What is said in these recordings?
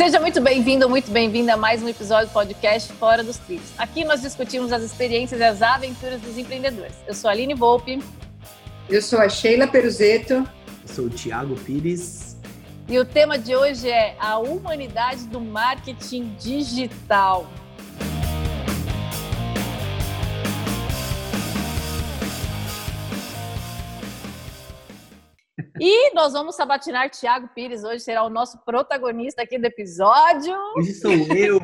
Seja muito bem-vindo, muito bem-vinda a mais um episódio do podcast Fora dos Trilhos. Aqui nós discutimos as experiências e as aventuras dos empreendedores. Eu sou a Aline Volpe. Eu sou a Sheila Peruzeto. Eu sou o Thiago Pires. E o tema de hoje é a humanidade do marketing digital. E nós vamos sabatinar Tiago Pires. Hoje será o nosso protagonista aqui do episódio. Hoje sou eu.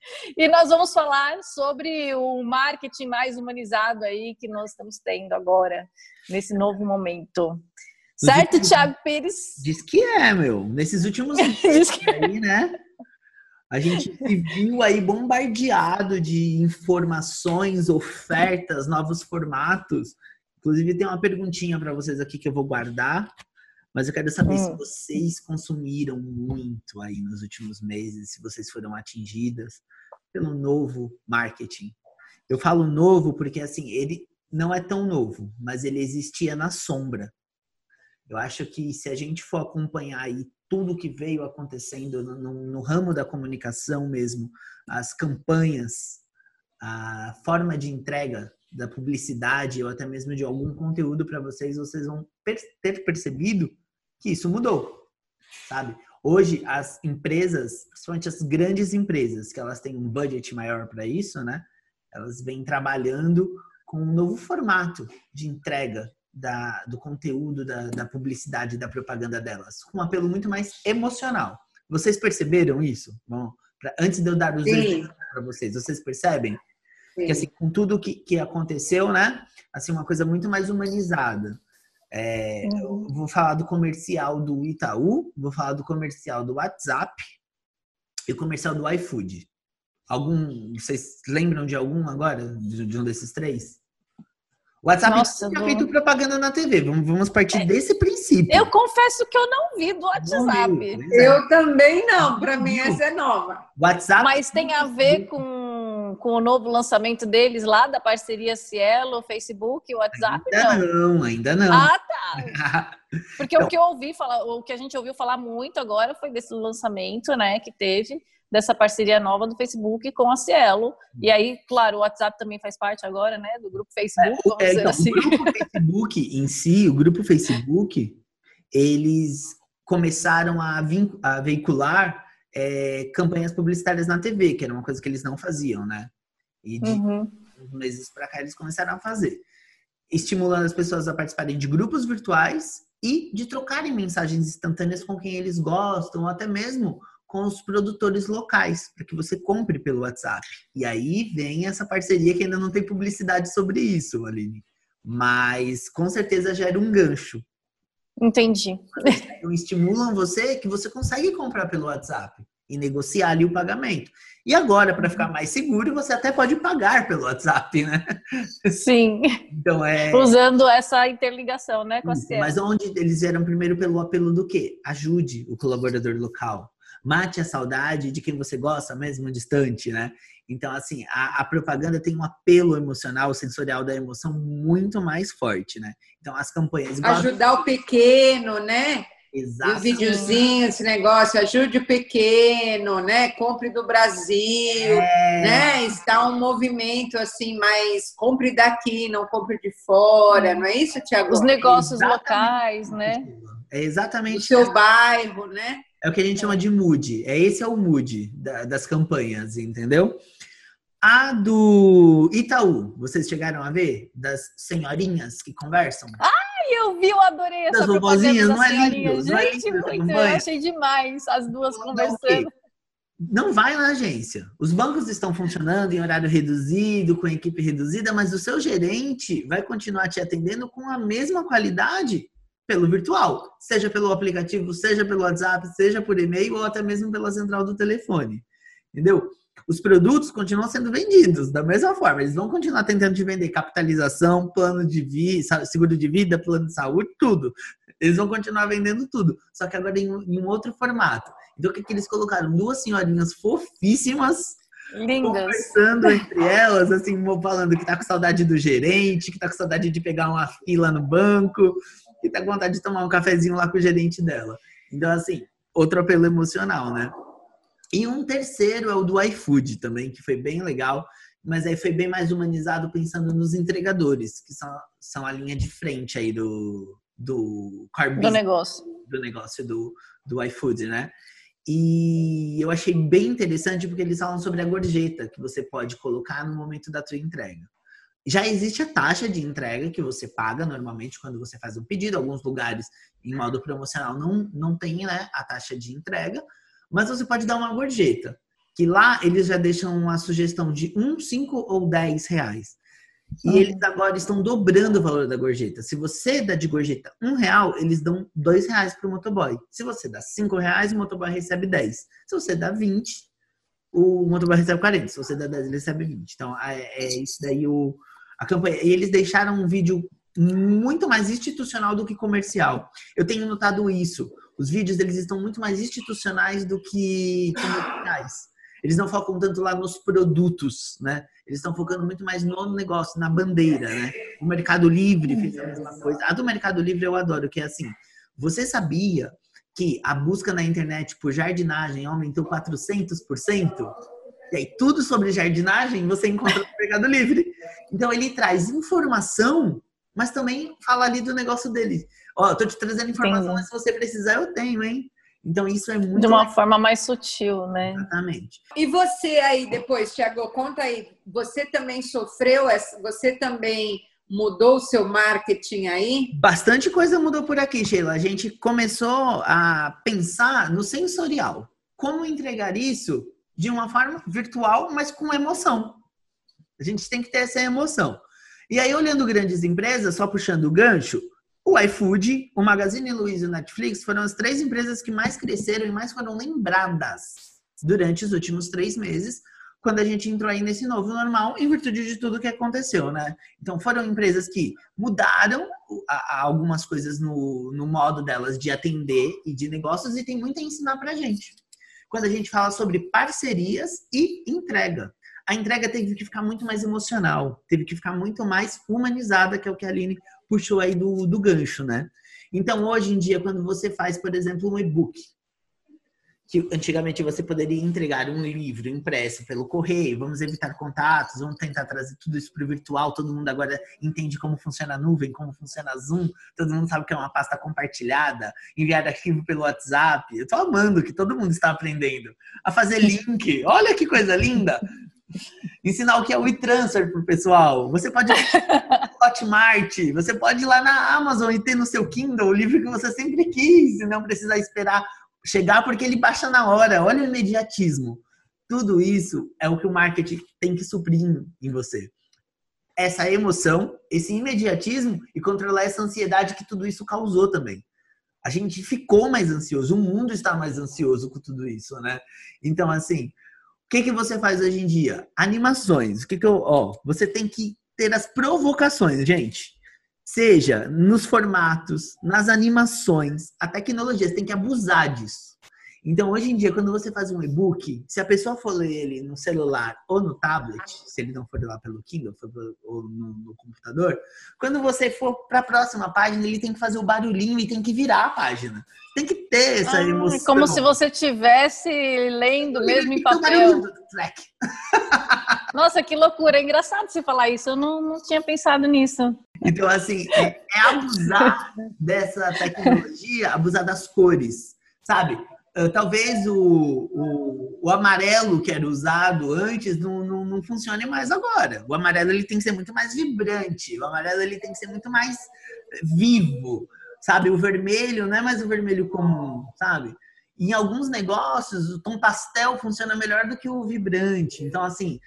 e nós vamos falar sobre o marketing mais humanizado aí que nós estamos tendo agora, nesse novo momento. Certo, últimos... Tiago Pires? Diz que é, meu. Nesses últimos dias aí, né? A gente se viu aí bombardeado de informações, ofertas, novos formatos. Inclusive, tem uma perguntinha para vocês aqui que eu vou guardar, mas eu quero saber hum. se vocês consumiram muito aí nos últimos meses, se vocês foram atingidas pelo novo marketing. Eu falo novo porque, assim, ele não é tão novo, mas ele existia na sombra. Eu acho que se a gente for acompanhar aí tudo que veio acontecendo no, no, no ramo da comunicação mesmo, as campanhas, a forma de entrega da publicidade ou até mesmo de algum conteúdo para vocês, vocês vão ter percebido que isso mudou, sabe? Hoje as empresas, principalmente as grandes empresas, que elas têm um budget maior para isso, né? Elas vêm trabalhando com um novo formato de entrega da, do conteúdo, da, da publicidade, da propaganda delas, com um apelo muito mais emocional. Vocês perceberam isso? Bom, pra, antes de eu dar os para vocês, vocês percebem? Porque, assim, com tudo que, que aconteceu, né? Assim, uma coisa muito mais humanizada. É, uhum. Vou falar do comercial do Itaú, vou falar do comercial do WhatsApp e o comercial do iFood. Algum, vocês lembram de algum agora, de, de um desses três? O WhatsApp Nossa, tinha feito propaganda na TV. Vamos, vamos partir é, desse princípio. Eu confesso que eu não vi do WhatsApp. Eu também não. Para mim, essa é nova. WhatsApp. Mas tem a ver com com, o novo lançamento deles lá, da parceria Cielo, Facebook, WhatsApp? Ainda não, não ainda não. Ah, tá. Porque o que eu ouvi falar, o que a gente ouviu falar muito agora foi desse lançamento, né, que teve dessa parceria nova do Facebook com a Cielo. E aí, claro, o WhatsApp também faz parte agora, né, do grupo Facebook. É, então, assim. O grupo Facebook em si, o grupo Facebook, eles começaram a, a veicular é, campanhas publicitárias na TV, que era uma coisa que eles não faziam, né? E de uhum. uns meses para cá eles começaram a fazer, estimulando as pessoas a participarem de grupos virtuais e de trocarem mensagens instantâneas com quem eles gostam, ou até mesmo com os produtores locais, para que você compre pelo WhatsApp. E aí vem essa parceria que ainda não tem publicidade sobre isso, Aline. Mas com certeza gera um gancho Entendi. Então, estimulam você que você consegue comprar pelo WhatsApp e negociar ali o pagamento. E agora, para ficar mais seguro, você até pode pagar pelo WhatsApp, né? Sim. Então é usando essa interligação, né, com. Mas onde eles eram primeiro pelo apelo do quê? Ajude o colaborador local. Mate a saudade de quem você gosta, mesmo distante, né? Então, assim, a, a, propaganda tem um apelo emocional, sensorial da emoção muito mais forte, né? Então, as campanhas. Ajudar o pequeno, né? Exato. Os videozinhos, esse negócio, ajude o pequeno, né? Compre do Brasil, é... né? Está um movimento assim, mais compre daqui, não compre de fora, não é isso, Tiago? Os negócios locais, né? É exatamente. O seu bairro, né? É o que a gente chama de mood. É esse é o mood da, das campanhas, entendeu? A do Itaú, vocês chegaram a ver? Das senhorinhas que conversam? Ai, eu vi, eu adorei essa das vovozinhas, não é lindo? Gente, não é lindo muito, eu achei demais as duas não, conversando. Não vai na agência. Os bancos estão funcionando em horário reduzido, com equipe reduzida, mas o seu gerente vai continuar te atendendo com a mesma qualidade pelo virtual, seja pelo aplicativo, seja pelo WhatsApp, seja por e-mail ou até mesmo pela central do telefone. Entendeu? os produtos continuam sendo vendidos da mesma forma. Eles vão continuar tentando te vender capitalização, plano de vida, seguro de vida, plano de saúde, tudo. Eles vão continuar vendendo tudo, só que agora em, em um outro formato. Então, o que, que eles colocaram? Duas senhorinhas fofíssimas Lindas. Conversando entre elas, assim, falando que tá com saudade do gerente, que tá com saudade de pegar uma fila no banco, que tá com vontade de tomar um cafezinho lá com o gerente dela. Então, assim, outro apelo emocional, né? E um terceiro é o do iFood também, que foi bem legal, mas aí foi bem mais humanizado pensando nos entregadores, que são, são a linha de frente aí do, do car do negócio. Do negócio do, do iFood, né? E eu achei bem interessante porque eles falam sobre a gorjeta que você pode colocar no momento da tua entrega. Já existe a taxa de entrega que você paga normalmente quando você faz um pedido. Alguns lugares, em modo promocional, não, não tem né, a taxa de entrega, mas você pode dar uma gorjeta, que lá eles já deixam uma sugestão de 1, 5 ou 10 reais. E uhum. eles agora estão dobrando o valor da gorjeta. Se você dá de gorjeta um real, eles dão dois reais para o motoboy. Se você dá cinco reais, o motoboy recebe 10. Se você dá 20, o motoboy recebe 40. Se você dá 10, ele recebe 20. Então, é, é isso daí o, a campanha. E eles deixaram um vídeo muito mais institucional do que comercial. Eu tenho notado isso. Os vídeos deles estão muito mais institucionais do que comerciais. Eles não focam tanto lá nos produtos, né? Eles estão focando muito mais no negócio, na bandeira, né? O Mercado Livre fez a mesma coisa. A do Mercado Livre eu adoro, que é assim, você sabia que a busca na internet por jardinagem aumentou 400%? E aí, tudo sobre jardinagem você encontra no Mercado Livre. Então, ele traz informação, mas também fala ali do negócio dele. Ó, eu tô te trazendo informação, mas se você precisar, eu tenho, hein? Então, isso é muito. De uma legal. forma mais sutil, né? Exatamente. E você aí, depois, Tiago, conta aí. Você também sofreu, essa, você também mudou o seu marketing aí? Bastante coisa mudou por aqui, Sheila. A gente começou a pensar no sensorial. Como entregar isso de uma forma virtual, mas com emoção. A gente tem que ter essa emoção. E aí, olhando grandes empresas, só puxando o gancho, o iFood, o Magazine Luiza e o Netflix foram as três empresas que mais cresceram e mais foram lembradas durante os últimos três meses, quando a gente entrou aí nesse novo normal, em virtude de tudo que aconteceu, né? Então, foram empresas que mudaram algumas coisas no, no modo delas de atender e de negócios e tem muito a ensinar pra gente. Quando a gente fala sobre parcerias e entrega. A entrega teve que ficar muito mais emocional, teve que ficar muito mais humanizada, que é o que a Aline puxou aí do, do gancho, né? Então, hoje em dia, quando você faz, por exemplo, um e-book, que antigamente você poderia entregar um livro impresso pelo correio, vamos evitar contatos, vamos tentar trazer tudo isso para o virtual, todo mundo agora entende como funciona a nuvem, como funciona a Zoom, todo mundo sabe que é uma pasta compartilhada, enviar arquivo pelo WhatsApp. Eu estou amando que todo mundo está aprendendo a fazer link. Olha que coisa linda! Ensinar o que é o e-transfer pro pessoal. Você pode Hotmart, você pode ir lá na Amazon e ter no seu Kindle o livro que você sempre quis, e não precisar esperar chegar porque ele baixa na hora. Olha o imediatismo. Tudo isso é o que o marketing tem que suprir em você. Essa emoção, esse imediatismo e controlar essa ansiedade que tudo isso causou também. A gente ficou mais ansioso, o mundo está mais ansioso com tudo isso, né? Então, assim, o que, que você faz hoje em dia? Animações. O que, que eu. Ó, você tem que ter as provocações, gente. Seja nos formatos, nas animações, a tecnologia, você tem que abusar disso. Então, hoje em dia, quando você faz um e-book, se a pessoa for ler ele no celular ou no tablet, se ele não for lá pelo Kindle ou no, no computador, quando você for para a próxima página, ele tem que fazer o barulhinho e tem que virar a página. Tem que ter essa ah, emoção. Como se você estivesse lendo mesmo em papel. Nossa, que loucura! É engraçado você falar isso. Eu não, não tinha pensado nisso. Então, assim, é, é abusar dessa tecnologia, abusar das cores, sabe? Uh, talvez o, o, o, amarelo que era usado antes não, não, não, funcione mais agora. O amarelo ele tem que ser muito mais vibrante, o amarelo ele tem que ser muito mais vivo, sabe? O vermelho não é mais o vermelho comum, sabe? Em alguns negócios, o tom pastel funciona melhor do que o vibrante. Então, assim,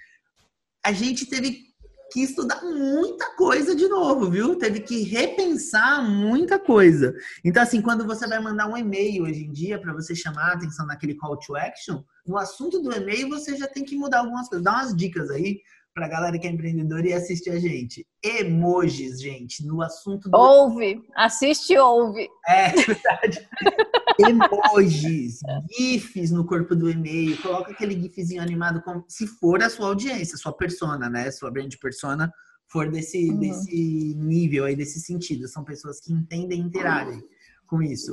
a gente teve que estudar muita coisa de novo, viu? Teve que repensar muita coisa. Então, assim, quando você vai mandar um e-mail hoje em dia para você chamar a atenção naquele call to action, no assunto do e-mail você já tem que mudar algumas coisas. Dá umas dicas aí para a galera que é empreendedora e assiste a gente. Emojis, gente, no assunto do. Ouve, assiste e ouve. É, verdade. Emojis, GIFs no corpo do e-mail. Coloca aquele GIFzinho animado, como, se for a sua audiência, sua persona, né? Sua brand persona for desse, uhum. desse nível aí, desse sentido. São pessoas que entendem e interagem com isso.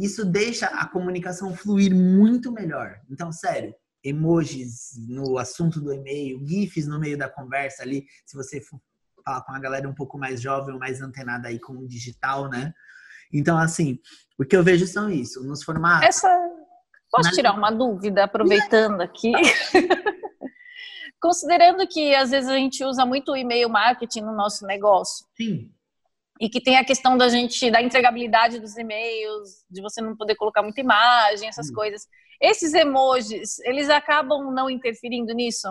Isso deixa a comunicação fluir muito melhor. Então, sério, emojis no assunto do e-mail, GIFs no meio da conversa ali, se você falar com a galera um pouco mais jovem, mais antenada aí com o digital, né? Então, assim, o que eu vejo são isso, nos formatos. Essa. Posso tirar uma dúvida, aproveitando aqui? Considerando que às vezes a gente usa muito o e-mail marketing no nosso negócio. Sim. E que tem a questão da gente, da entregabilidade dos e-mails, de você não poder colocar muita imagem, essas coisas. Esses emojis, eles acabam não interferindo nisso?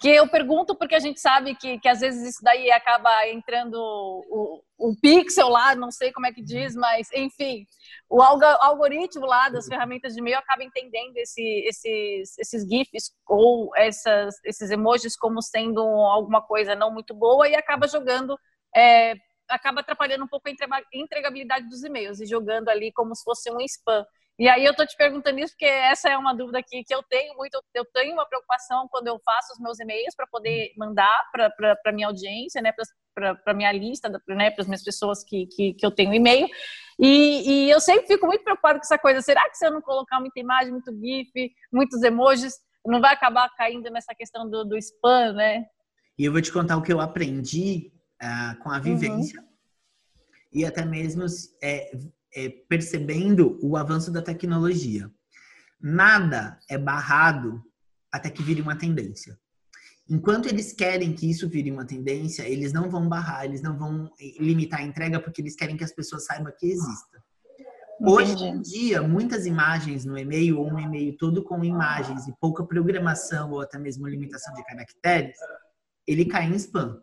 Que eu pergunto porque a gente sabe que, que às vezes isso daí acaba entrando o, o pixel lá, não sei como é que diz, mas enfim, o algoritmo lá das ferramentas de e-mail acaba entendendo esse, esses, esses GIFs ou essas, esses emojis como sendo alguma coisa não muito boa e acaba jogando, é, acaba atrapalhando um pouco a entregabilidade dos e-mails e jogando ali como se fosse um spam. E aí eu tô te perguntando isso porque essa é uma dúvida que, que eu tenho muito. Eu tenho uma preocupação quando eu faço os meus e-mails para poder mandar para minha audiência, né, para minha lista, né, para as minhas pessoas que, que, que eu tenho e-mail. E, e, eu sempre fico muito preocupada com essa coisa. Será que se eu não colocar muita imagem, muito GIF, muitos emojis, não vai acabar caindo nessa questão do, do spam, né? E eu vou te contar o que eu aprendi uh, com a uhum. vivência. Uhum. E até mesmo é, é, percebendo o avanço da tecnologia. Nada é barrado até que vire uma tendência. Enquanto eles querem que isso vire uma tendência, eles não vão barrar, eles não vão limitar a entrega porque eles querem que as pessoas saibam que exista. Hoje em dia, muitas imagens no e-mail ou um e-mail todo com imagens e pouca programação ou até mesmo limitação de caracteres, ele cai em spam.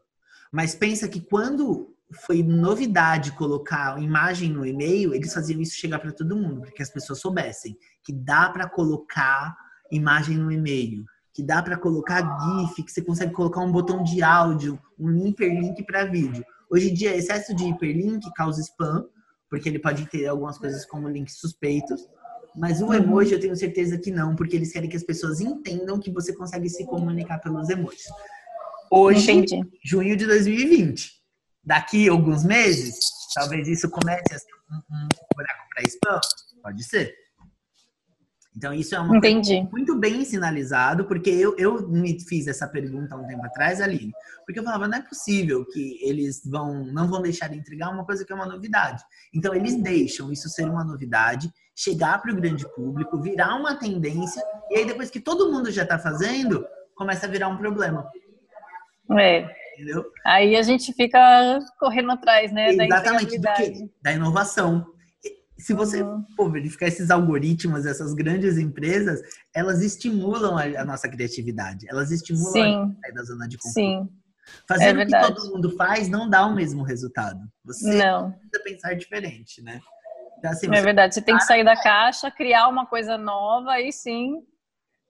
Mas pensa que quando foi novidade colocar imagem no e-mail, eles faziam isso chegar para todo mundo, para que as pessoas soubessem que dá para colocar imagem no e-mail, que dá para colocar GIF, que você consegue colocar um botão de áudio, um hiperlink para vídeo. Hoje em dia, excesso de hiperlink causa spam, porque ele pode ter algumas coisas como links suspeitos. Mas o emoji eu tenho certeza que não, porque eles querem que as pessoas entendam que você consegue se comunicar pelos emojis. Hoje, Entendi. junho de 2020 daqui alguns meses, talvez isso comece a ser um, um buraco para spam? Pode ser. Então, isso é uma muito bem sinalizado, porque eu, eu me fiz essa pergunta há um tempo atrás, Aline, porque eu falava, não é possível que eles vão, não vão deixar de entregar uma coisa que é uma novidade. Então, eles deixam isso ser uma novidade, chegar para o grande público, virar uma tendência, e aí depois que todo mundo já está fazendo, começa a virar um problema. É, entendeu? Aí a gente fica correndo atrás, né? Exatamente, da, da inovação. Se você uhum. for verificar esses algoritmos, essas grandes empresas, elas estimulam a, a nossa criatividade, elas estimulam Sim. a sair da zona de conforto. Sim. Fazer é o que todo mundo faz não dá o mesmo resultado. Você não. precisa pensar diferente, né? Então, assim, é verdade, você tem que sair da caixa, criar uma coisa nova e sim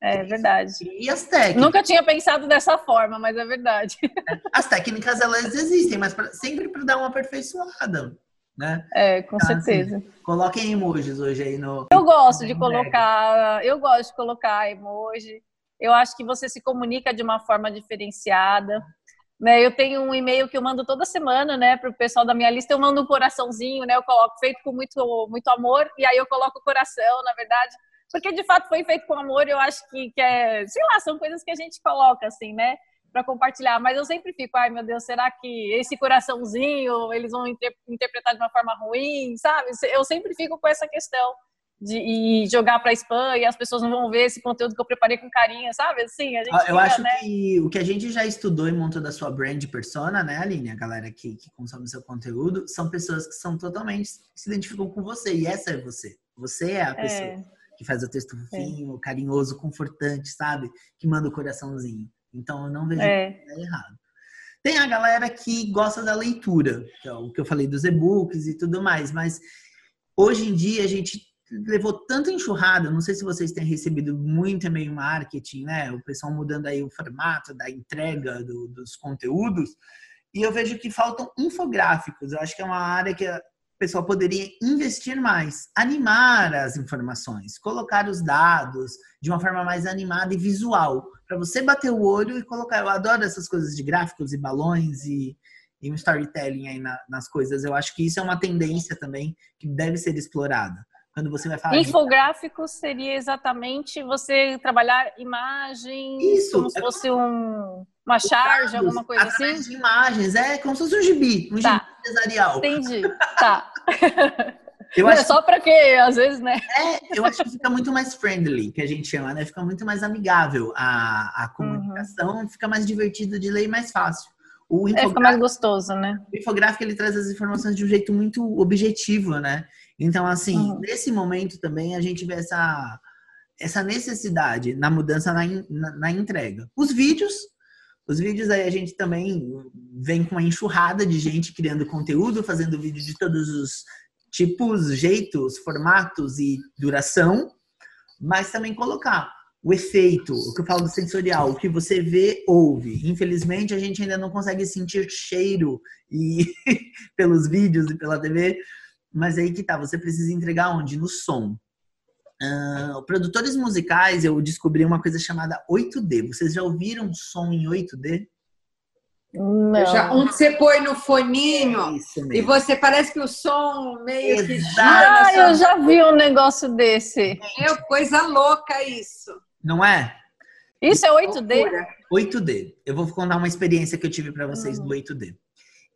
é verdade. E as técnicas? Nunca tinha pensado dessa forma, mas é verdade. As técnicas, elas existem, mas pra, sempre para dar uma aperfeiçoada, né? É, com então, certeza. Assim, coloquem emojis hoje aí no... Eu gosto de colocar, eu gosto de colocar emoji. Eu acho que você se comunica de uma forma diferenciada. Né, eu tenho um e-mail que eu mando toda semana, né, para o pessoal da minha lista. Eu mando um coraçãozinho, né, eu coloco feito com muito, muito amor, e aí eu coloco o coração, na verdade, porque de fato foi feito com amor, eu acho que, que é, sei lá, são coisas que a gente coloca assim, né? Para compartilhar, mas eu sempre fico, ai meu Deus, será que esse coraçãozinho eles vão inter interpretar de uma forma ruim, sabe? Eu sempre fico com essa questão de e jogar para spam e as pessoas não vão ver esse conteúdo que eu preparei com carinho, sabe? Assim, a gente Eu fica, acho né? que o que a gente já estudou e montou da sua brand persona, né, Aline? A galera que, que consome seu conteúdo, são pessoas que são totalmente se identificam com você e essa é você. Você é a pessoa. É que faz o texto fofinho, é. carinhoso, confortante, sabe? Que manda o coraçãozinho. Então eu não vejo é. errado. Tem a galera que gosta da leitura, que é o que eu falei dos e-books e tudo mais, mas hoje em dia a gente levou tanta enxurrada, não sei se vocês têm recebido muito e-mail marketing, né? O pessoal mudando aí o formato da entrega do, dos conteúdos, e eu vejo que faltam infográficos. Eu acho que é uma área que o pessoal poderia investir mais, animar as informações, colocar os dados de uma forma mais animada e visual, para você bater o olho e colocar. Eu adoro essas coisas de gráficos e balões e, e um storytelling aí na, nas coisas. Eu acho que isso é uma tendência também que deve ser explorada. quando você vai falar. Infográfico de... seria exatamente você trabalhar imagem, Isso, como se é fosse um, uma charge, alguma coisa assim? de imagens, é como se fosse um gibi, um tá. gibi empresarial. Entendi, tá. Eu acho... É só para que, às vezes, né? É, eu acho que fica muito mais friendly, que a gente chama, né? Fica muito mais amigável a, a comunicação, uhum. fica mais divertido de ler e mais fácil. O é, fica mais gostoso, né? O infográfico, ele traz as informações de um jeito muito objetivo, né? Então, assim, uhum. nesse momento também a gente vê essa, essa necessidade na mudança na, na, na entrega. Os vídeos, os vídeos aí a gente também vem com uma enxurrada de gente criando conteúdo, fazendo vídeo de todos os tipos, jeitos, formatos e duração, mas também colocar o efeito, o que eu falo do sensorial, o que você vê, ouve. Infelizmente, a gente ainda não consegue sentir cheiro e pelos vídeos e pela TV, mas aí que tá, você precisa entregar onde? No som. Uh, produtores musicais, eu descobri uma coisa chamada 8D. Vocês já ouviram som em 8D? Não. Já, onde você põe no foninho é e você parece que o som meio Exato. que gira. Ah, eu já vi um negócio desse. É coisa louca isso. Não é? Isso é 8D? 8D. Eu vou contar uma experiência que eu tive para vocês hum. do 8D.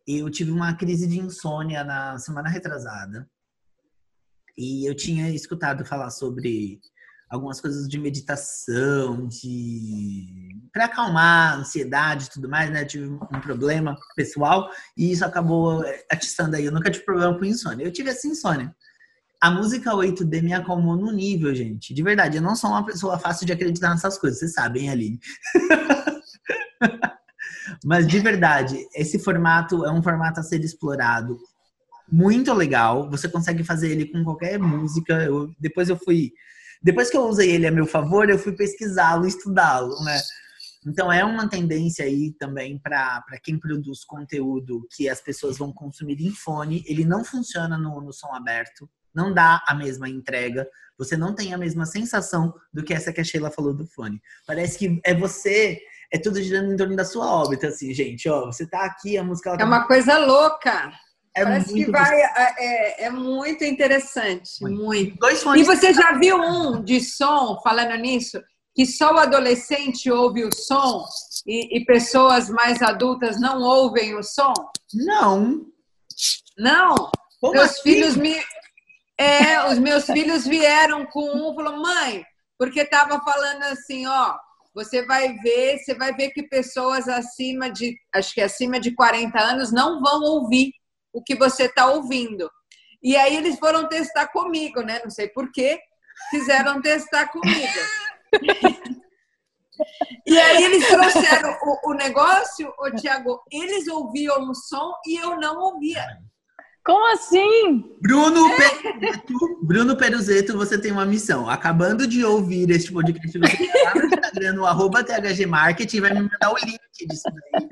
Eu tive uma crise de insônia na semana retrasada. E eu tinha escutado falar sobre algumas coisas de meditação, de para acalmar a ansiedade e tudo mais, né? tive um problema pessoal e isso acabou atiçando aí. Eu nunca tive problema com insônia. Eu tive essa insônia. A música 8D me acalmou no nível, gente. De verdade, eu não sou uma pessoa fácil de acreditar nessas coisas, vocês sabem, Aline. Mas de verdade, esse formato é um formato a ser explorado. Muito legal. Você consegue fazer ele com qualquer música. Eu, depois eu fui depois que eu usei ele a meu favor, eu fui pesquisá-lo, estudá-lo, né? Então é uma tendência aí também para quem produz conteúdo que as pessoas vão consumir em fone. Ele não funciona no, no som aberto, não dá a mesma entrega. Você não tem a mesma sensação do que essa que a Sheila falou do fone. Parece que é você, é tudo girando em torno da sua órbita, assim, gente. Ó, você tá aqui, a música. Tá... É uma coisa louca. É Parece que vai, é, é, é, muito interessante, muito. muito. E você já viu um de som, falando nisso, que só o adolescente ouve o som e, e pessoas mais adultas não ouvem o som? Não. Não? Como meus assim? filhos me. É, os meus filhos vieram com um, falou, mãe, porque estava falando assim, ó, você vai ver, você vai ver que pessoas acima de, acho que acima de 40 anos não vão ouvir o que você está ouvindo. E aí eles foram testar comigo, né? Não sei porquê, fizeram testar comigo. e aí eles trouxeram o, o negócio, o Tiago, eles ouviam o som e eu não ouvia. Como assim? Bruno é. Peruzeto, Bruno Peruzeto, você tem uma missão. Acabando de ouvir este podcast, você vai no Instagram, no arroba THG Marketing, vai me mandar o link disso daí.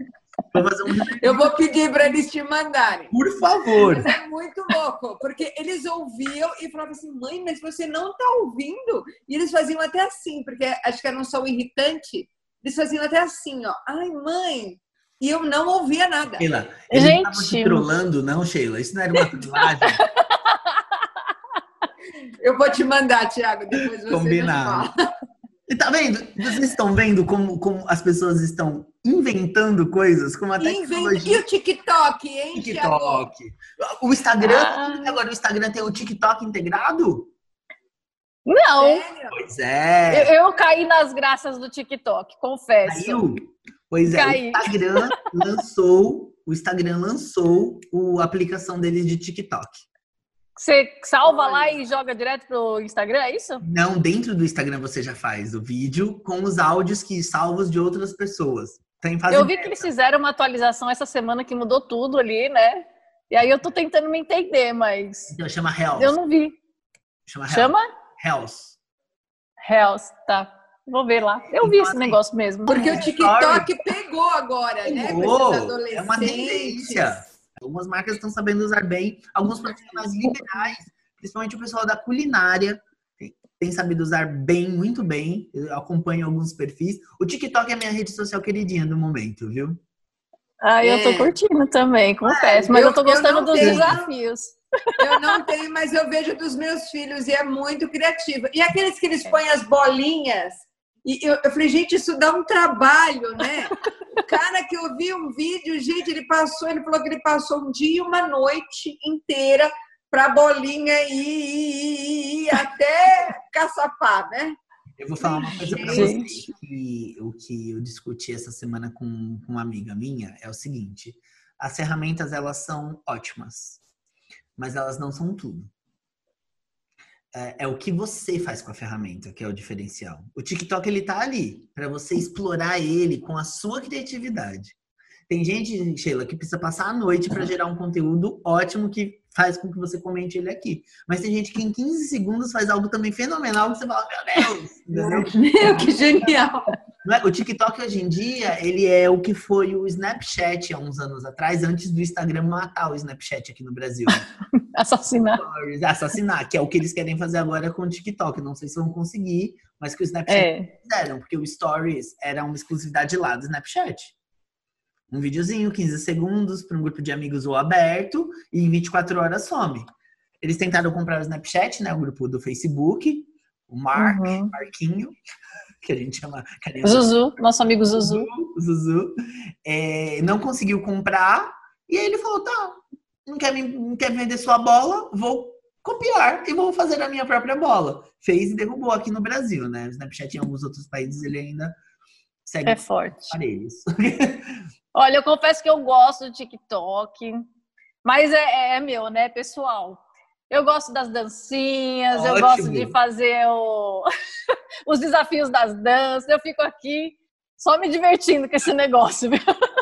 Um... Eu vou pedir para eles te mandarem. Por favor. Mas é muito louco, porque eles ouviam e falavam assim, mãe, mas você não está ouvindo? E eles faziam até assim, porque acho que era um som irritante. Eles faziam até assim, ó. Ai, mãe. E eu não ouvia nada. Sheila, eles Gente. não estavam te trolando, não, Sheila? Isso não era uma trollagem? eu vou te mandar, Thiago, depois você Combinado. E tá vendo? Vocês estão vendo como, como as pessoas estão inventando coisas com a tecnologia. E o TikTok, hein, TikTok. O Instagram, ah. agora o Instagram tem o TikTok integrado? Não. Sério? Pois é. Eu, eu, caí nas graças do TikTok, confesso. Caiu? Pois é, Caí. o Instagram lançou, o Instagram lançou a aplicação dele de TikTok. Você salva lá e joga direto pro Instagram, é isso? Não, dentro do Instagram você já faz o vídeo com os áudios que salvos de outras pessoas. Tem eu vi que eles fizeram uma atualização essa semana que mudou tudo ali, né? E aí eu tô tentando me entender, mas. Então chama Health. Eu não vi. Chama Health. Chama? Health. Health, tá. Vou ver lá. Eu então, vi esse assim, negócio mesmo. Porque o TikTok pegou agora, né? pegou. né? É uma tendência. Algumas marcas estão sabendo usar bem, alguns profissionais liberais, principalmente o pessoal da culinária, tem sabido usar bem, muito bem. Eu acompanho alguns perfis. O TikTok é a minha rede social queridinha do momento, viu? Ah, eu tô é. curtindo também, confesso. É, mas eu, eu tô gostando eu dos tenho, desafios. Eu não tenho, mas eu vejo dos meus filhos e é muito criativo. E aqueles que eles põem as bolinhas. E eu, eu falei, gente, isso dá um trabalho, né? O cara que eu vi um vídeo, gente, ele passou, ele falou que ele passou um dia e uma noite inteira para a bolinha ir, ir, ir, até caçapar, né? Eu vou falar uma coisa para vocês que o que eu discuti essa semana com, com uma amiga minha é o seguinte: as ferramentas elas são ótimas, mas elas não são tudo. É, é, o que você faz com a ferramenta que é o diferencial. O TikTok ele tá ali para você explorar ele com a sua criatividade. Tem gente, Sheila, que precisa passar a noite para gerar um conteúdo ótimo que faz com que você comente ele aqui. Mas tem gente que em 15 segundos faz algo também fenomenal que você fala, meu Deus! Meu, que genial! É? O TikTok hoje em dia, ele é o que foi o Snapchat há uns anos atrás, antes do Instagram matar o Snapchat aqui no Brasil. Assassinar. Assassinar, que é o que eles querem fazer agora com o TikTok. Não sei se vão conseguir, mas que o Snapchat é. fizeram, porque o Stories era uma exclusividade lá do Snapchat um videozinho, 15 segundos, para um grupo de amigos ou aberto, e em 24 horas some. Eles tentaram comprar o Snapchat, né? O grupo do Facebook, o Mark, uhum. Marquinho, que a gente chama. Zuzu, nosso amigo Zuzu. Zuzu. É, não conseguiu comprar, e aí ele falou: tá, não quer, não quer vender sua bola, vou copiar e vou fazer a minha própria bola. Fez e derrubou aqui no Brasil, né? O Snapchat em alguns outros países ele ainda segue é forte. aparelhos. Olha, eu confesso que eu gosto do TikTok, mas é, é meu, né, pessoal? Eu gosto das dancinhas, Ótimo. eu gosto de fazer o... os desafios das danças. Eu fico aqui só me divertindo com esse negócio. Viu?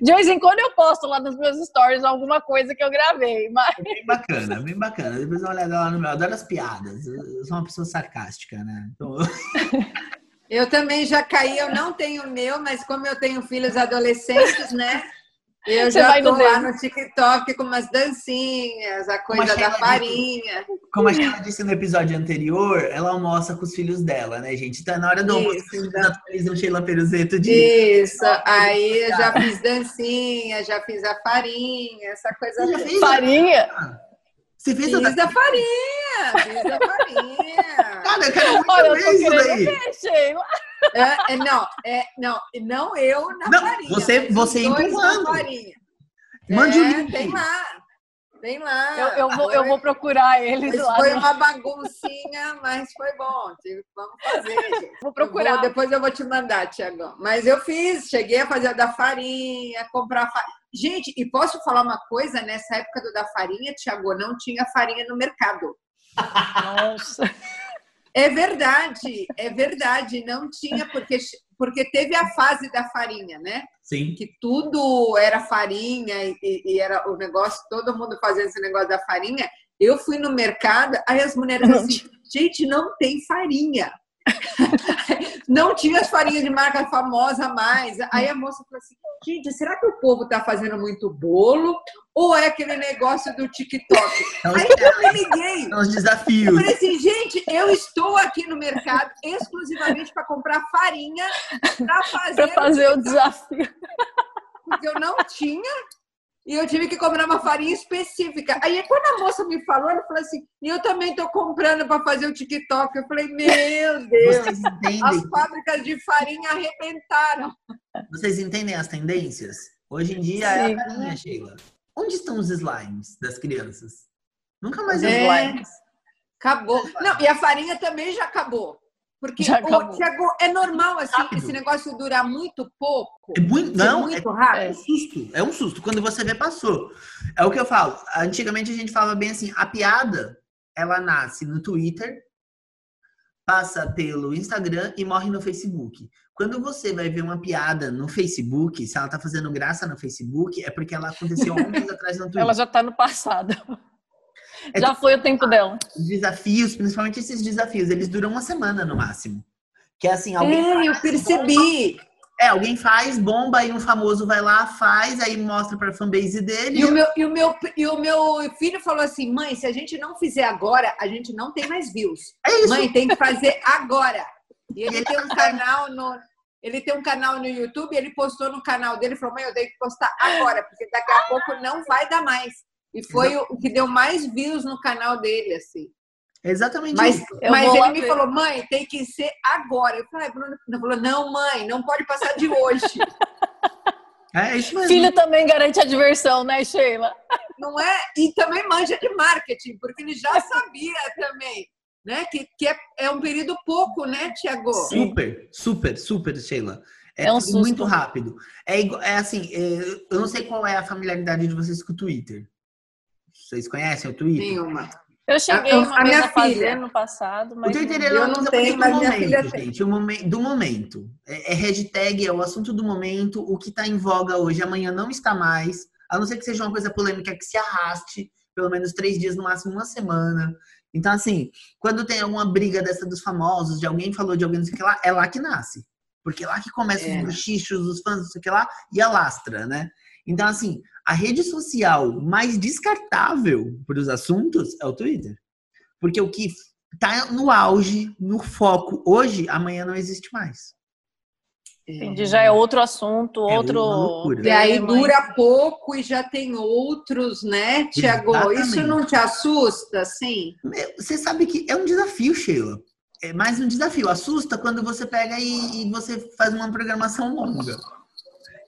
De vez em quando eu posto lá nos meus stories alguma coisa que eu gravei. Mas... É bem bacana, bem bacana. Depois uma olhada lá no meu. Eu adoro as piadas. Eu sou uma pessoa sarcástica, né? Então... Eu também já caí, eu não tenho meu, mas como eu tenho filhos adolescentes, né? Eu Você já tô lá no TikTok com umas dancinhas, a coisa da farinha. Disse, como a Sheila disse no episódio anterior, ela almoça com os filhos dela, né, gente? Então, na hora do almoço, vocês então. atualizam Sheila Peruzeto de... Isso, aí eu já fiz dancinha, já fiz a farinha, essa coisa... Fez farinha? Você fez fiz a da farinha, fiz a farinha. Cara, eu quero muito Olha, ver isso daí. É, é, não, é, não, não eu na não, farinha. Você, você empurrando. Farinha. Mande o é, link. Tem lá. Tem lá. Eu, eu, vou, eu vou procurar eles lá. Foi uma baguncinha, mas foi bom. Vamos fazer, gente. Vou procurar. Eu vou, depois eu vou te mandar, Tiagão. Mas eu fiz, cheguei a fazer a da farinha, comprar farinha. Gente, e posso falar uma coisa? Nessa época do da farinha, Tiago, não tinha farinha no mercado. Nossa. É verdade, é verdade, não tinha, porque, porque teve a fase da farinha, né? Sim. Que tudo era farinha e, e era o negócio, todo mundo fazendo esse negócio da farinha. Eu fui no mercado, aí as mulheres assim, gente, não tem farinha. não tinha as farinhas de marca famosa mais. Aí a moça falou assim: gente, será que o povo está fazendo muito bolo? Ou é aquele negócio do TikTok? Aí eu me liguei. São os desafios. Eu falei assim, gente, eu estou aqui no mercado exclusivamente para comprar farinha para fazer, fazer o desafio. Porque eu não tinha e eu tive que comprar uma farinha específica. Aí quando a moça me falou, ela falou assim: e eu também estou comprando para fazer o TikTok. Eu falei, meu Deus, as fábricas de farinha arrebentaram. Vocês entendem as tendências? Hoje em dia Sim. é a farinha, Sheila. Onde estão os slimes das crianças? Nunca mais é. slimes. Acabou. Não, e a farinha também já acabou. Porque, o, Thiago, é normal assim, rápido. esse negócio durar muito pouco? É muito, não, muito é, rápido. É um susto. É um susto. Quando você vê, passou. É o que eu falo. Antigamente a gente falava bem assim: a piada ela nasce no Twitter, passa pelo Instagram e morre no Facebook. Quando você vai ver uma piada no Facebook, se ela tá fazendo graça no Facebook, é porque ela aconteceu um mês atrás no Twitter. Ela já tá no passado. É Já foi o tempo dela. Os desafios, principalmente esses desafios, eles duram uma semana no máximo. Que é assim, alguém. É, eu percebi. Bomba, é, alguém faz, bomba, aí um famoso vai lá, faz, aí mostra pra fanbase dele. E o, meu, e, o meu, e o meu filho falou assim: mãe, se a gente não fizer agora, a gente não tem mais views. É isso. Mãe, tem que fazer agora. E ele tem um canal no. Ele tem um canal no YouTube, ele postou no canal dele e falou: mãe, eu tenho que postar agora, porque daqui a pouco não vai dar mais. E foi o que deu mais views no canal dele, assim. Exatamente mas, isso. Mas ele me ver. falou, mãe, tem que ser agora. Eu falei, Bruno, falou, não, mãe, não pode passar de hoje. é isso mesmo. Filho também garante a diversão, né, Sheila? Não é? E também manja de marketing, porque ele já sabia também. Né? Que, que é, é um período pouco, né, Tiago? Super, super, super, Sheila. É, é um muito rápido. É, é assim, é, eu não sei qual é a familiaridade de vocês com o Twitter. Vocês conhecem o Twitter? Nenhuma. Eu cheguei a, uma a vez a fazer filha. no passado, mas... O Twitter ele é uma coisa do momento, gente. O momento, do momento. É, é, hashtag, é o assunto do momento. O que está em voga hoje, amanhã não está mais. A não ser que seja uma coisa polêmica que se arraste pelo menos três dias, no máximo uma semana. Então, assim, quando tem alguma briga dessa dos famosos, de alguém falou de alguém, não sei o que lá, é lá que nasce. Porque é lá que começam é. os bochichos, os fãs, não sei o que lá, e alastra, né? Então, assim, a rede social mais descartável para os assuntos é o Twitter. Porque o que está no auge, no foco hoje, amanhã não existe mais. Entendi, já é outro assunto, é outro. E aí dura pouco e já tem outros, né, Tiago? Isso não te assusta, sim? Você sabe que é um desafio, Sheila. É mais um desafio. Assusta quando você pega e, e você faz uma programação longa.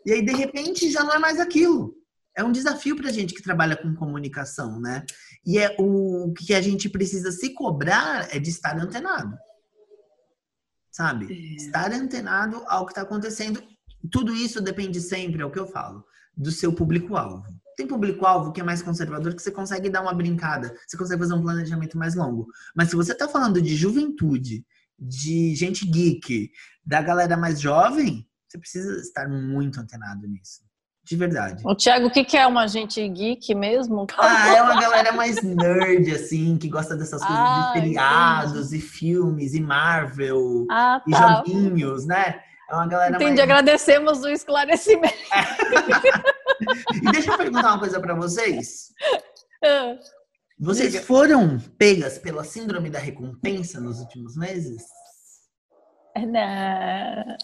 E aí, de repente, já não é mais aquilo. É um desafio para a gente que trabalha com comunicação, né? E é o que a gente precisa se cobrar é de estar antenado. Sabe? É. Estar antenado ao que está acontecendo. Tudo isso depende sempre, é o que eu falo, do seu público-alvo. Tem público-alvo que é mais conservador que você consegue dar uma brincada, você consegue fazer um planejamento mais longo. Mas se você está falando de juventude, de gente geek, da galera mais jovem, você precisa estar muito antenado nisso. De verdade. O Thiago, o que, que é uma gente geek mesmo? Ah, é uma galera mais nerd, assim, que gosta dessas coisas ah, de feriados entendi. e filmes e Marvel ah, tá. e joguinhos, né? É uma galera Entendi, mais... agradecemos o esclarecimento. É. e deixa eu perguntar uma coisa para vocês. Ah. Vocês foram pegas pela síndrome da recompensa nos últimos meses? Não.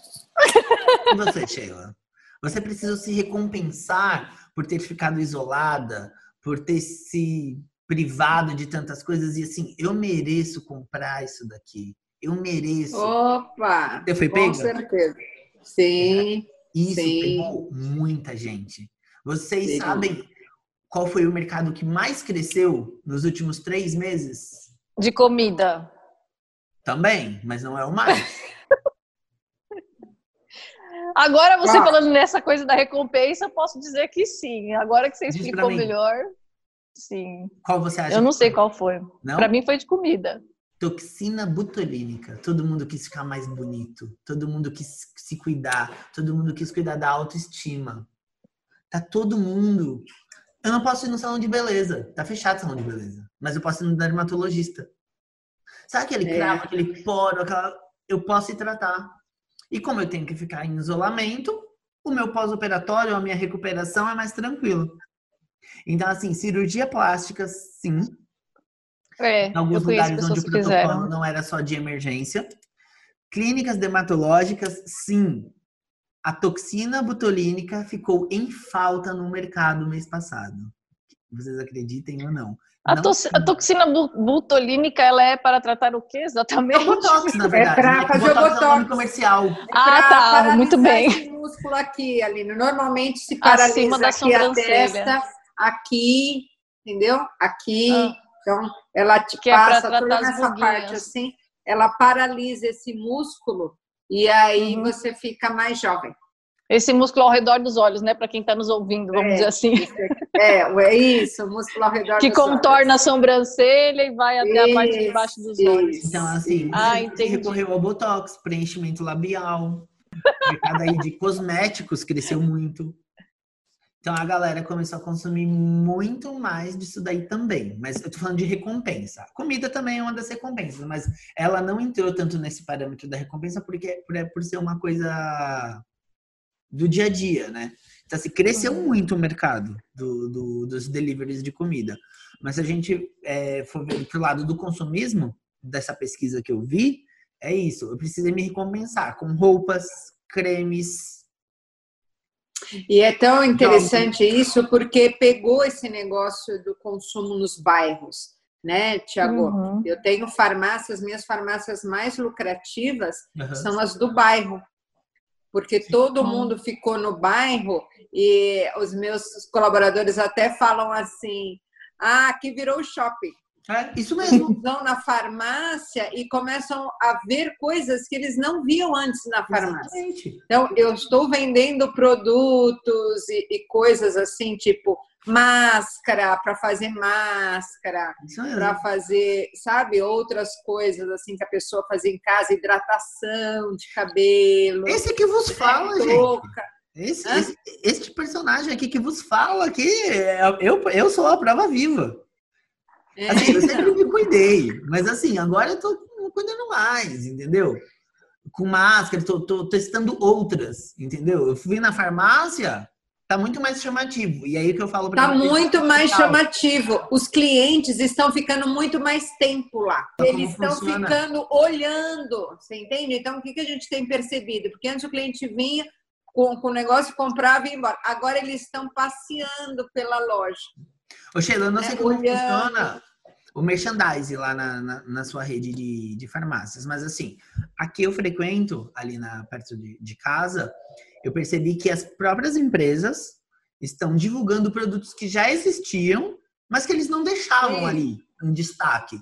E você, Sheila? Você precisa se recompensar por ter ficado isolada, por ter se privado de tantas coisas e assim, eu mereço comprar isso daqui. Eu mereço. Opa! Você foi pega? Com certeza. Sim. Isso sim. pegou muita gente. Vocês sim. sabem qual foi o mercado que mais cresceu nos últimos três meses? De comida. Também, mas não é o mais. Agora, você ah. falando nessa coisa da recompensa, eu posso dizer que sim. Agora que você explicou melhor, sim. Qual você acha? Eu não sei qual foi. Para mim foi de comida. Toxina butolínica. Todo mundo quis ficar mais bonito. Todo mundo quis se cuidar. Todo mundo quis cuidar da autoestima. Tá todo mundo. Eu não posso ir no salão de beleza. Tá fechado o salão de beleza. Mas eu posso ir no dermatologista. Sabe aquele é. cravo, aquele poro, aquela... Eu posso ir tratar. E como eu tenho que ficar em isolamento, o meu pós-operatório, a minha recuperação é mais tranquilo. Então, assim, cirurgia plástica, sim. É, em alguns lugares onde o protocolo fizeram. não era só de emergência. Clínicas dermatológicas, sim. A toxina butolínica ficou em falta no mercado mês passado. Vocês acreditem ou não. A, to a, toxina butolínica, ela é para tratar o que exatamente? É botox, na verdade. É para fazer botox, o botox. comercial. ah, tá, muito bem. Esse músculo aqui, Aline. Normalmente se paralisa Acima da aqui a testa, aqui, entendeu? Aqui. Ah. Então, ela te que é passa é toda nessa parte assim, ela paralisa esse músculo e aí uhum. você fica mais jovem. Esse músculo ao redor dos olhos, né? Para quem está nos ouvindo, vamos é, dizer assim. É, é isso, o músculo ao redor que contorna olhos. a sobrancelha e vai até isso, a parte de baixo dos olhos. Então, assim, ah, recorreu ao Botox, preenchimento labial. O mercado aí de cosméticos cresceu muito. Então a galera começou a consumir muito mais disso daí também. Mas eu tô falando de recompensa. Comida também é uma das recompensas, mas ela não entrou tanto nesse parâmetro da recompensa porque por, por ser uma coisa do dia a dia, né? Então, assim, cresceu uhum. muito o mercado do, do, dos deliveries de comida. Mas se a gente é, for ver pro lado do consumismo, dessa pesquisa que eu vi, é isso. Eu preciso me recompensar com roupas, cremes, E é tão interessante isso porque pegou esse negócio do consumo nos bairros, né, Tiago? Uhum. Eu tenho farmácias, minhas farmácias mais lucrativas uhum. são as do bairro, porque todo mundo ficou no bairro e os meus colaboradores até falam assim: ah, aqui virou shopping. É, isso mesmo. Vão na farmácia e começam a ver coisas que eles não viam antes na farmácia. Exatamente. Então, eu estou vendendo produtos e, e coisas assim, tipo máscara para fazer máscara, para fazer, sabe, outras coisas assim que a pessoa fazia em casa, hidratação de cabelo. Esse que vos fala, gente. Esse, esse, este personagem aqui que vos fala aqui, é, eu, eu sou a prova viva. É. Assim, eu sempre me cuidei, mas assim, agora eu tô cuidando mais, entendeu? Com máscara, tô, tô testando outras, entendeu? Eu fui na farmácia, tá muito mais chamativo. E aí que eu falo para Tá muito mais chamativo. Os clientes estão ficando muito mais tempo lá. Eles estão ficando olhando, você entende? Então, o que, que a gente tem percebido? Porque antes o cliente vinha com, com o negócio, comprava e ia embora. Agora eles estão passeando pela loja. Ô, Sheila, eu não sei é, como olhando. funciona o merchandising lá na, na, na, sua rede de, de farmácias, mas assim, aqui eu frequento, ali na, perto de, de casa, eu percebi que as próprias empresas estão divulgando produtos que já existiam, mas que eles não deixavam Sim. ali em destaque.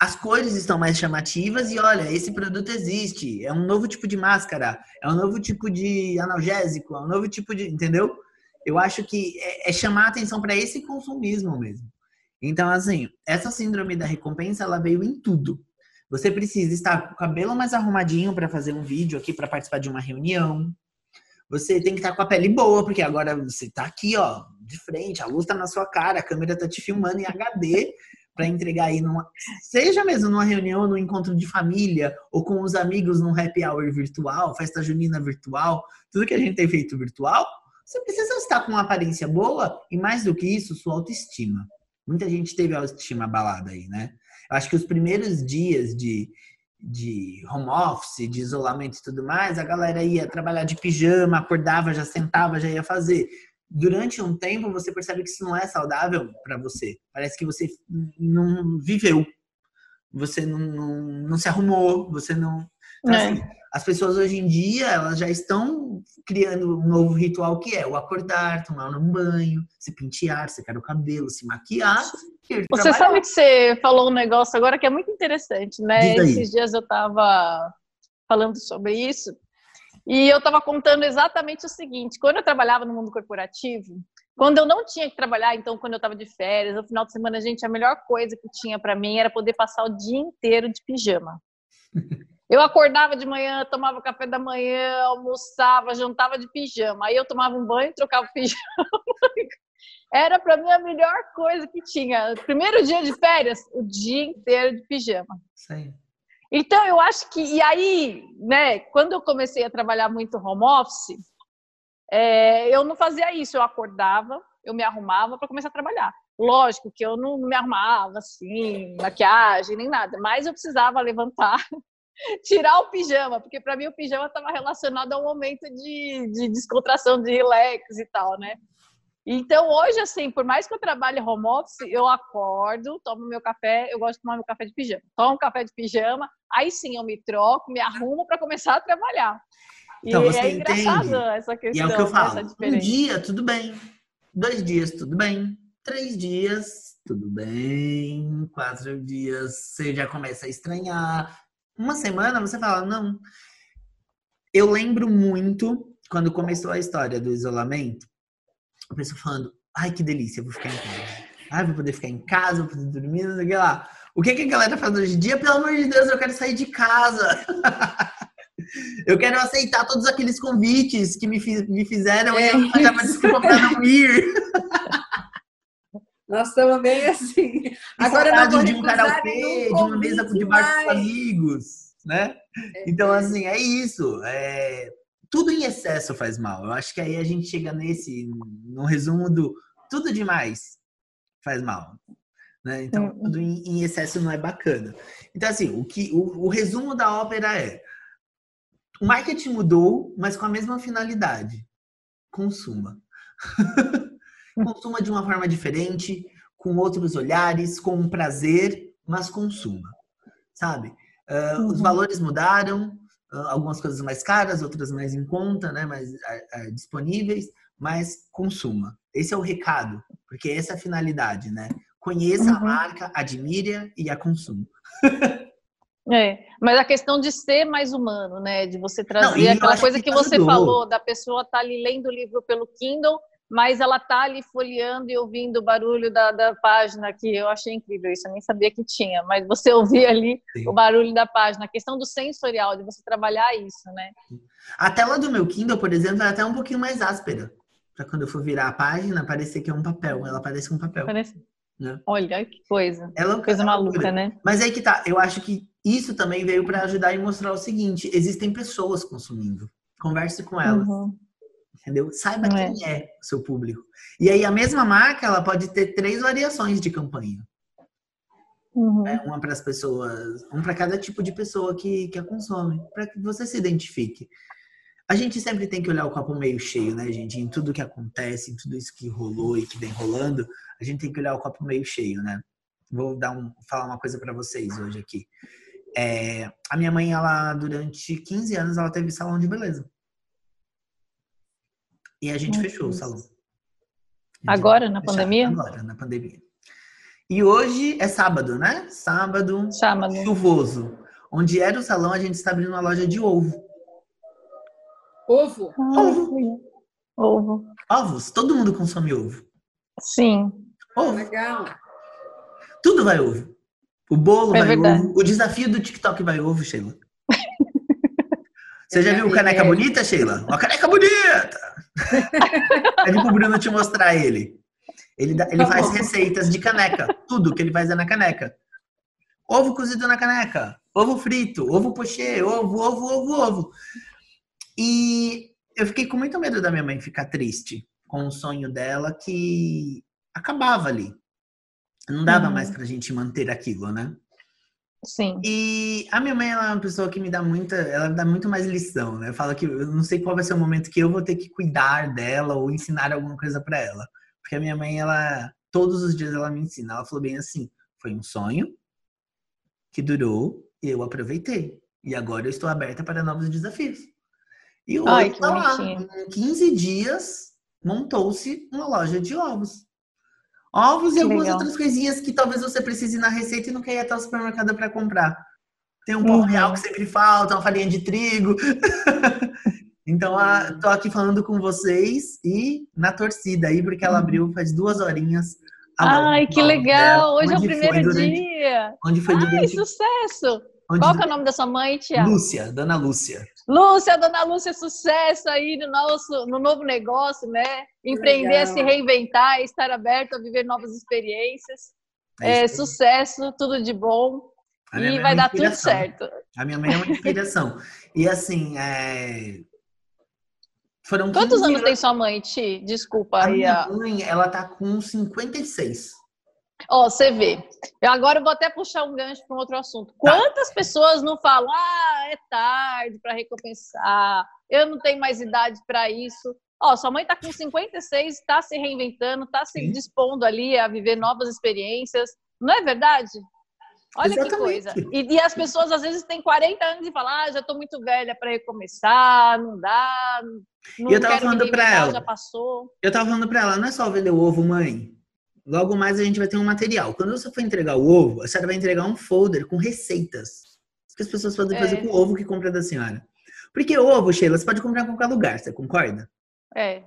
As cores estão mais chamativas e olha, esse produto existe, é um novo tipo de máscara, é um novo tipo de analgésico, é um novo tipo de, entendeu? Eu acho que é, é chamar atenção para esse consumismo mesmo. Então, assim, essa síndrome da recompensa, ela veio em tudo. Você precisa estar com o cabelo mais arrumadinho para fazer um vídeo aqui, para participar de uma reunião. Você tem que estar com a pele boa, porque agora você está aqui, ó, de frente, a luz está na sua cara, a câmera está te filmando em HD para entregar aí numa, seja mesmo numa reunião, num encontro de família ou com os amigos num happy hour virtual, festa junina virtual, tudo que a gente tem feito virtual, você precisa estar com uma aparência boa e mais do que isso, sua autoestima. Muita gente teve a autoestima abalada aí, né? Eu acho que os primeiros dias de, de home office, de isolamento e tudo mais, a galera ia trabalhar de pijama, acordava, já sentava, já ia fazer. Durante um tempo, você percebe que isso não é saudável para você. Parece que você não viveu. Você não, não, não se arrumou, você não. Então, é. assim, as pessoas hoje em dia, elas já estão criando um novo ritual que é o acordar, tomar um banho, se pentear, secar o cabelo, se maquiar. Você trabalhar. sabe que você falou um negócio agora que é muito interessante, né? Esses dias eu estava falando sobre isso e eu estava contando exatamente o seguinte: quando eu trabalhava no mundo corporativo, quando eu não tinha que trabalhar, então quando eu estava de férias, no final de semana, gente, a melhor coisa que tinha para mim era poder passar o dia inteiro de pijama. Eu acordava de manhã, tomava café da manhã, almoçava, jantava de pijama. Aí eu tomava um banho, trocava o pijama. Era para mim a melhor coisa que tinha. Primeiro dia de férias, o dia inteiro de pijama. Sim. Então eu acho que e aí, né? Quando eu comecei a trabalhar muito home office, é, eu não fazia isso. Eu acordava, eu me arrumava para começar a trabalhar. Lógico que eu não me arrumava assim, maquiagem nem nada, mas eu precisava levantar, tirar o pijama, porque para mim o pijama estava relacionado a um momento de, de descontração, de relax e tal, né? Então, hoje, assim, por mais que eu trabalhe home office, eu acordo, tomo meu café, eu gosto de tomar meu café de pijama. Tomo café de pijama, aí sim eu me troco, me arrumo para começar a trabalhar. Então, e você é engraçado essa questão. E é o que eu falo. Um dia, tudo bem. Dois dias, tudo bem. Três dias, tudo bem. Quatro dias, você já começa a estranhar uma semana você fala, não. Eu lembro muito quando começou a história do isolamento, a pessoa falando, ai que delícia, vou ficar em casa. Ai, vou poder ficar em casa, vou poder dormir, não sei o que lá. O que, que a galera faz hoje em dia? Pelo amor de Deus, eu quero sair de casa. eu quero aceitar todos aqueles convites que me, fiz, me fizeram é e eu já desculpa pra não ir. Nós estamos bem assim. Agora não vou de um karaokê, de uma mesa de bar com amigos, né? É então, assim, é isso. É... Tudo em excesso faz mal. Eu acho que aí a gente chega nesse, no resumo do tudo demais faz mal. Né? Então, uhum. tudo em, excesso não é bacana. Então, assim, o, que, o, o resumo da ópera é o marketing mudou, mas com a mesma finalidade. consuma. consuma de uma forma diferente, com outros olhares, com prazer, mas consuma, sabe? Uh, uhum. Os valores mudaram, uh, algumas coisas mais caras, outras mais em conta, né? Mais uh, disponíveis, mas consuma. Esse é o recado, porque essa é a finalidade, né? Conheça uhum. a marca, admire e a consuma. É, mas a questão de ser mais humano, né? De você trazer Não, aquela coisa que, que você falou, da pessoa estar tá ali lendo o livro pelo Kindle, mas ela tá ali folheando e ouvindo o barulho da, da página, que eu achei incrível isso, eu nem sabia que tinha, mas você ouvir ali Sim. o barulho da página, a questão do sensorial, de você trabalhar isso, né? A tela do meu Kindle, por exemplo, é até um pouquinho mais áspera, para quando eu for virar a página, parecer que é um papel, ela parece um papel. Parece. Né? Olha que coisa. Ela, é coisa maluca, né? Mas aí que tá, eu acho que isso também veio para ajudar e mostrar o seguinte: existem pessoas consumindo. Converse com elas. Uhum. Entendeu? Saiba é. quem é o seu público. E aí a mesma marca, ela pode ter três variações de campanha. Uhum. É, uma para as pessoas, um para cada tipo de pessoa que, que a consome, para que você se identifique. A gente sempre tem que olhar o copo meio cheio, né, gente? Em tudo que acontece, em tudo isso que rolou e que vem rolando, a gente tem que olhar o copo meio cheio, né? Vou dar um, falar uma coisa para vocês hoje aqui. É, a minha mãe, ela durante 15 anos, ela teve salão de beleza. E a gente Meu fechou Deus. o salão. Agora, na pandemia? Agora, na pandemia. E hoje é sábado, né? Sábado, sábado. chuvoso. Onde era o salão, a gente está abrindo uma loja de ovo. Ovo? Ovo. Ovo. Ovos. Todo mundo consome ovo. Sim. Ovo. Legal. Tudo vai ovo. O bolo é vai verdade. ovo. O desafio do TikTok vai ovo, Sheila. Você já viu caneca bonita, Sheila? Uma caneca bonita! Pede pro Bruno te mostrar ele. Ele, dá, ele faz receitas de caneca. Tudo que ele faz é na caneca. Ovo cozido na caneca. Ovo frito. Ovo pochê. Ovo, ovo, ovo, ovo. E eu fiquei com muito medo da minha mãe ficar triste com o sonho dela que acabava ali. Não dava uhum. mais pra gente manter aquilo, né? Sim. E a minha mãe ela é uma pessoa que me dá muita, ela dá muito mais lição, né? Fala que eu não sei qual vai ser o momento que eu vou ter que cuidar dela ou ensinar alguma coisa para ela. Porque a minha mãe, ela todos os dias ela me ensina. Ela falou bem assim: foi um sonho que durou e eu aproveitei. E agora eu estou aberta para novos desafios. E hoje, Ai, tá lá, em 15 dias, montou-se uma loja de ovos. Ovos e algumas Legal. outras coisinhas que talvez você precise na receita e não quer ir até o supermercado para comprar. Tem um pão uhum. real que sempre falta, uma farinha de trigo. então, tô aqui falando com vocês e na torcida aí, porque ela uhum. abriu faz duas horinhas. Ai, que legal! Dela, Hoje é o primeiro durante, dia! Onde foi durante... Ai, sucesso! Onde Qual é o nome da sua mãe, Tia? Lúcia, Dona Lúcia. Lúcia, Dona Lúcia, sucesso aí no nosso no novo negócio, né? Empreender, Legal. se reinventar, estar aberto a viver novas experiências. É, é sucesso, tudo de bom. E vai é dar tudo certo. A minha mãe é uma inspiração. e assim, é... Foram Quantos anos tem sua mãe, Ti? Desculpa. A minha mãe, ela tá com 56. Ó, você vê. Eu agora vou até puxar um gancho para um outro assunto. Tá. Quantas tá. pessoas não falam, ah, é tarde para recompensar, eu não tenho mais idade para isso. Ó, sua mãe está com 56, está se reinventando, está se Sim. dispondo ali a viver novas experiências. Não é verdade? Olha Exatamente. que coisa. E, e, as pessoas às vezes têm 40 anos e falam, ah, já estou muito velha para recomeçar, não dá, não e eu tava falando para ela, já passou. Eu tava falando para ela, não é só vender o ovo, mãe. Logo mais a gente vai ter um material. Quando você for entregar o ovo, a senhora vai entregar um folder com receitas que as pessoas podem fazer é. com o ovo que compra da senhora. Porque ovo, Sheila, você pode comprar em qualquer lugar, você concorda? É.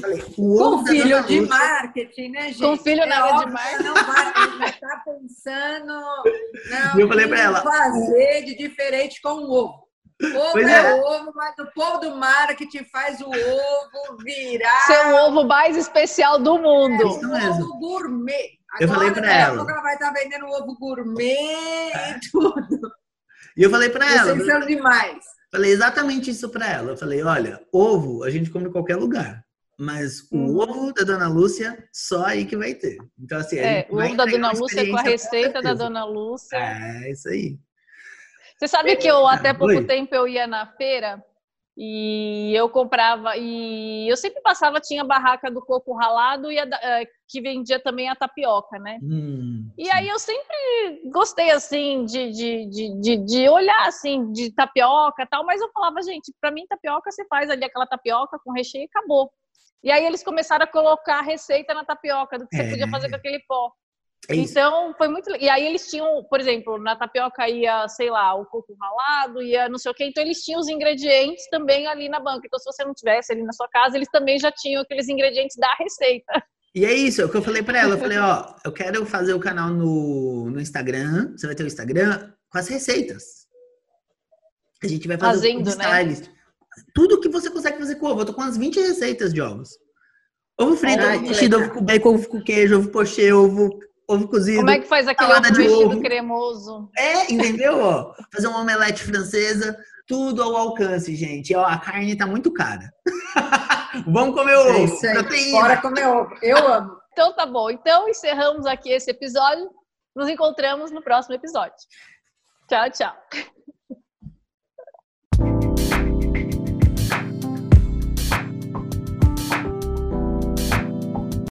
Falei, com filho de marketing, né, gente? Com filho é na área de marketing. Não vai, está pensando não, eu falei para ela, fazer de diferente com o ovo. Ovo é, é, ovo, mas o povo do marketing faz o ovo virar. Ser o ovo mais especial do mundo. É, isso mesmo. ovo gourmet. Agora, eu falei para ela. Ela vai estar tá vendendo ovo gourmet é. e tudo. E eu falei para ela. Vocês são demais. Falei exatamente isso para ela. Eu falei: olha, ovo a gente come em qualquer lugar. Mas o hum. ovo da Dona Lúcia, só aí que vai ter. Então, assim, é, o ovo da Dona Lúcia com a receita da Dona Lúcia. É, isso aí. Você sabe que eu até pouco tempo eu ia na feira E eu comprava, e eu sempre passava, tinha a barraca do coco ralado e a, eh, que vendia também a tapioca, né? Hum, e aí eu sempre gostei, assim, de, de, de, de, olhar, assim, de tapioca e tal, mas eu falava, gente, para mim tapioca você faz ali aquela tapioca com recheio e acabou. E aí eles começaram a colocar receita na tapioca do que você é. podia fazer com aquele pó. É então, foi muito. E aí eles tinham, por exemplo, na tapioca ia, sei lá, o coco ralado, ia não sei o quê. Então, eles tinham os ingredientes também ali na banca. Então, se você não tivesse ali na sua casa, eles também já tinham aqueles ingredientes da receita. E é isso, é o que eu falei para ela. Eu falei, ó, eu quero fazer o canal no, no Instagram. Você vai ter o Instagram com as receitas. A gente vai fazer Fazendo, né? Tudo que você consegue fazer com ovo. Eu tô com umas 20 receitas de ovos. Ovo frito, ovo mexido, ovo com bacon, ovo com queijo, ovo pochê, ovo ovo cozido. Como é que faz aquele ovo cremoso? É, entendeu? Ó, fazer uma omelete francesa, tudo ao alcance, gente. Ó, a carne tá muito cara. Vamos comer é ovo. isso aí. Bora comer ovo. Eu amo. Então tá bom. Então encerramos aqui esse episódio. Nos encontramos no próximo episódio. Tchau, tchau.